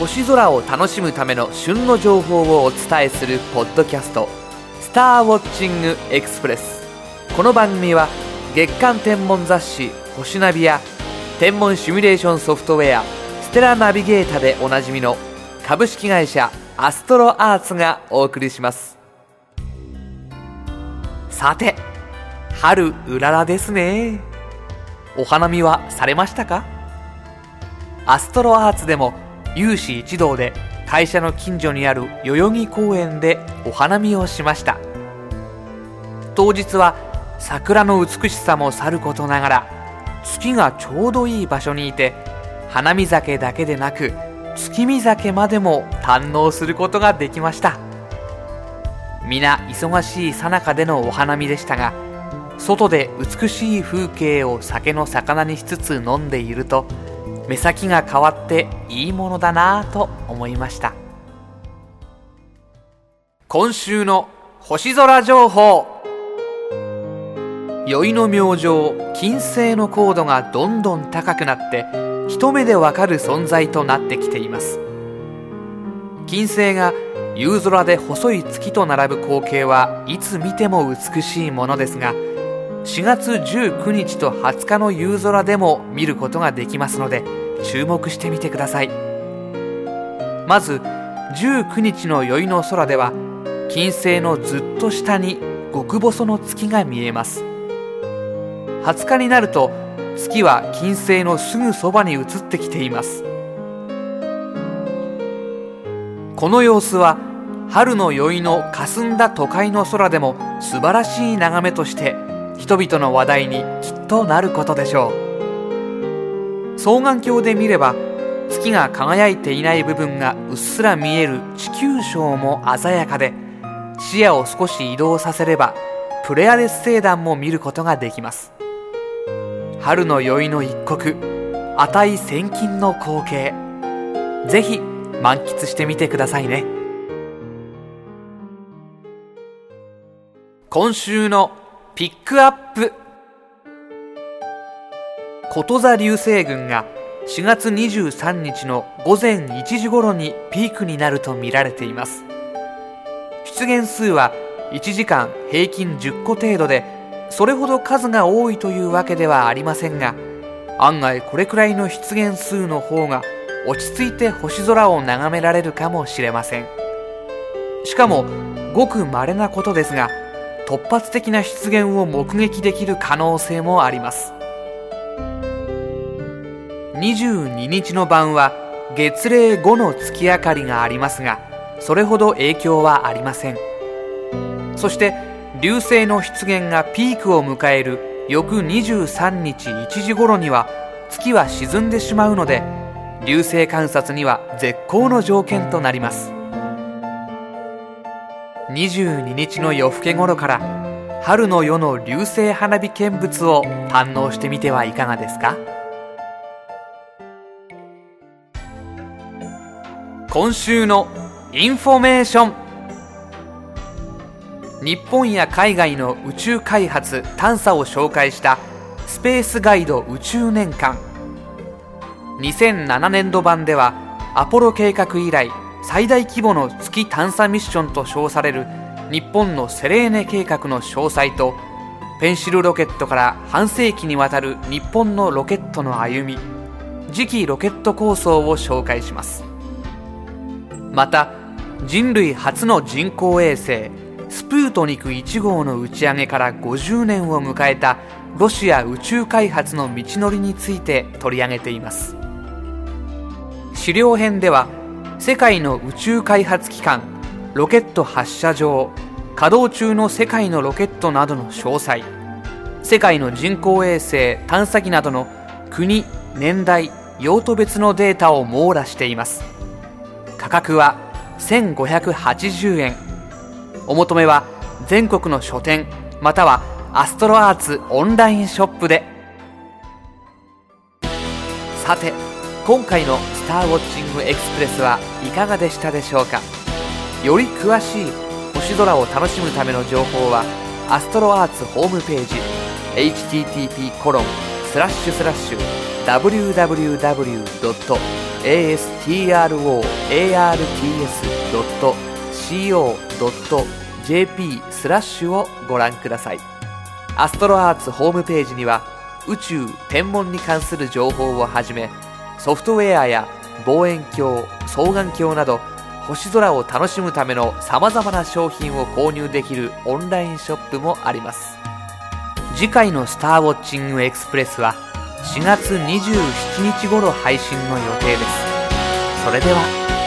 星空を楽しむための旬の情報をお伝えするポッドキャスト「スターウォッチングエクスプレス」この番組は月間天文雑誌「星ナビ」や天文シミュレーションソフトウェア「ステラナビゲータ」でおなじみの株式会社アストロアーツがお送りします。さて春うららですね。お花見はされましたか？アストロアーツでも有志一同で会社の近所にある代々木公園でお花見をしました。当日は桜の美しさもさることながら月がちょうどいい場所にいて花見酒だけでなく月見酒までも堪能することができました。皆忙しい最中でのお花見でしたが外で美しい風景を酒の魚にしつつ飲んでいると目先が変わっていいものだなぁと思いました。今週の星空情報。宵の明星金星の高度がどんどん高くなって一目でわかる存在となってきています。金星が夕空で細い月と並ぶ光景はいつ見ても美しいものですが4月19日と20日の夕空でも見ることができますので注目してみてください。まず19日の宵の空では金星のずっと下に極細の月が見えます。20日になると月は金星のすぐそばに移ってきています。この様子は春の宵の霞んだ都会の空でも素晴らしい眺めとして人々の話題にきっとなることでしょう。双眼鏡で見れば月が輝いていない部分がうっすら見える地球章も鮮やかで視野を少し移動させればプレアレス星団も見ることができます。春の宵の一刻値千金の光景。ぜひ満喫してみてくださいね。今週のピックアップ。こと座流星群が4月23日の午前1時頃にピークになると見られています。出現数は1時間平均10個程度でそれほど数が多いというわけではありませんが案外これくらいの出現数の方が落ち着いて星空を眺められるかもしれません。しかもごく稀なことですが突発的な出現を目撃できる可能性もあります。22日の晩は月齢5の月明かりがありますがそれほど影響はありません。そして流星の出現がピークを迎える翌23日1時頃には月は沈んでしまうので流星観察には絶好の条件となります。22日の夜更け頃から春の夜の流星花火見物を堪能してみてはいかがですか？今週のインフォメーション。日本や海外の宇宙開発探査を紹介したスペースガイド宇宙年間。2007年度版ではアポロ計画以来最大規模の月探査ミッションと称される日本のセレーネ計画の詳細とペンシルロケットから半世紀にわたる日本のロケットの歩み次期ロケット構想を紹介します。また人類初の人工衛星スプートニク1号の打ち上げから50年を迎えたロシア宇宙開発の道のりについて取り上げています。資料編では世界の宇宙開発機関ロケット発射場稼働中の世界のロケットなどの詳細世界の人工衛星探査機などの国年代用途別のデータを網羅しています。価格は1580円お求めは全国の書店またはアストロアーツオンラインショップでさて今回の「スターウォッチングエクスプレス」はいかがでしたでしょうか？より詳しい星空を楽しむための情報はアストロアーツホームページ http コロンスラッシュスラッシュ www. astroarts.co.jp スラッシュをご覧ください。アストロアーツホームページには宇宙天文に関する情報をはじめソフトウェアや望遠鏡双眼鏡など星空を楽しむためのさまざまな商品を購入できるオンラインショップもあります。次回の「スターウォッチングエクスプレス」は4月27日頃配信の予定です。それでは。